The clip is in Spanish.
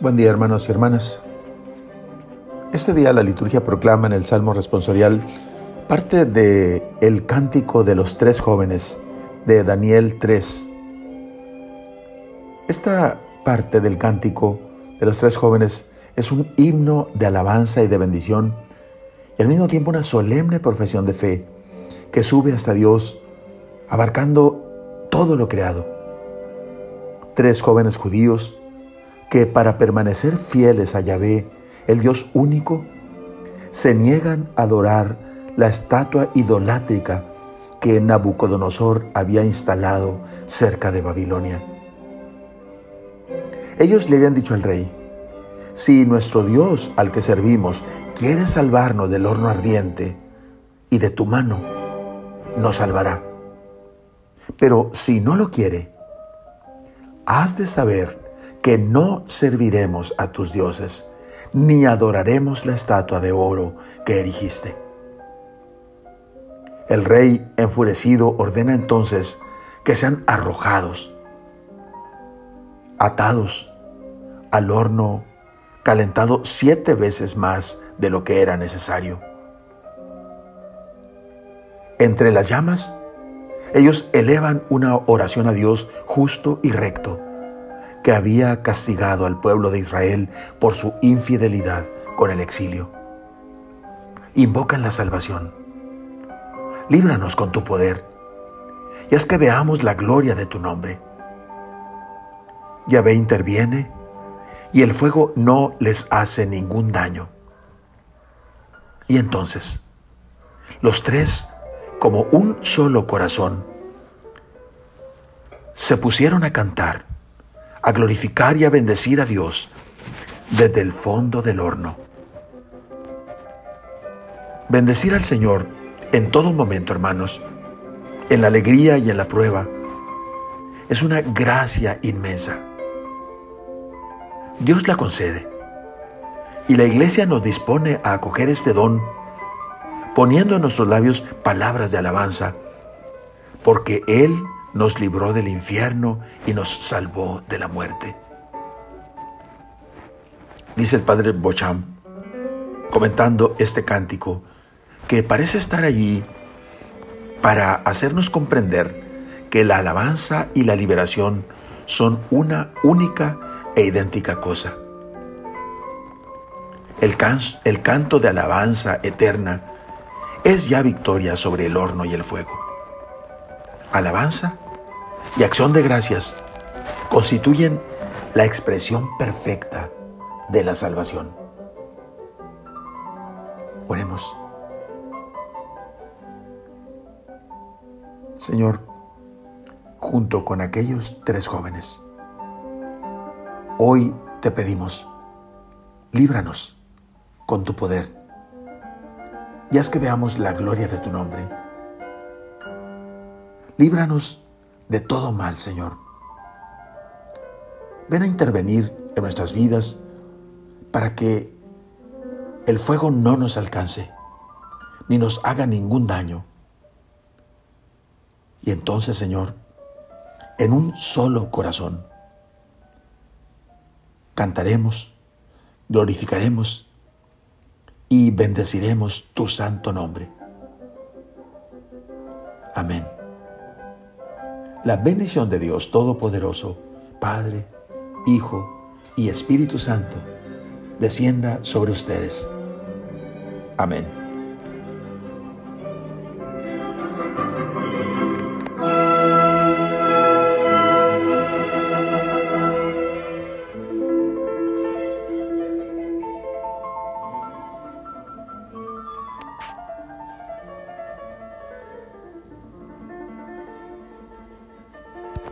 Buen día hermanos y hermanas. Este día la liturgia proclama en el Salmo responsorial parte de el cántico de los tres jóvenes de Daniel 3. Esta parte del cántico de los tres jóvenes es un himno de alabanza y de bendición y al mismo tiempo una solemne profesión de fe que sube hasta Dios abarcando todo lo creado. Tres jóvenes judíos que para permanecer fieles a Yahvé, el Dios único, se niegan a adorar la estatua idolátrica que Nabucodonosor había instalado cerca de Babilonia. Ellos le habían dicho al rey, si nuestro Dios al que servimos quiere salvarnos del horno ardiente y de tu mano, nos salvará. Pero si no lo quiere, has de saber que no serviremos a tus dioses, ni adoraremos la estatua de oro que erigiste. El rey, enfurecido, ordena entonces que sean arrojados, atados al horno calentado siete veces más de lo que era necesario. Entre las llamas, ellos elevan una oración a Dios justo y recto que había castigado al pueblo de Israel por su infidelidad con el exilio. Invocan la salvación. Líbranos con tu poder y haz que veamos la gloria de tu nombre. Yahvé interviene y el fuego no les hace ningún daño. Y entonces, los tres, como un solo corazón, se pusieron a cantar a glorificar y a bendecir a Dios desde el fondo del horno. Bendecir al Señor en todo momento, hermanos, en la alegría y en la prueba, es una gracia inmensa. Dios la concede y la iglesia nos dispone a acoger este don poniendo en nuestros labios palabras de alabanza, porque Él nos libró del infierno y nos salvó de la muerte. Dice el padre Bocham, comentando este cántico, que parece estar allí para hacernos comprender que la alabanza y la liberación son una única e idéntica cosa. El, el canto de alabanza eterna es ya victoria sobre el horno y el fuego. Alabanza y acción de gracias constituyen la expresión perfecta de la salvación. Oremos. Señor, junto con aquellos tres jóvenes, hoy te pedimos, líbranos con tu poder y haz que veamos la gloria de tu nombre. Líbranos de todo mal, Señor. Ven a intervenir en nuestras vidas para que el fuego no nos alcance, ni nos haga ningún daño. Y entonces, Señor, en un solo corazón, cantaremos, glorificaremos y bendeciremos tu santo nombre. Amén. La bendición de Dios Todopoderoso, Padre, Hijo y Espíritu Santo, descienda sobre ustedes. Amén.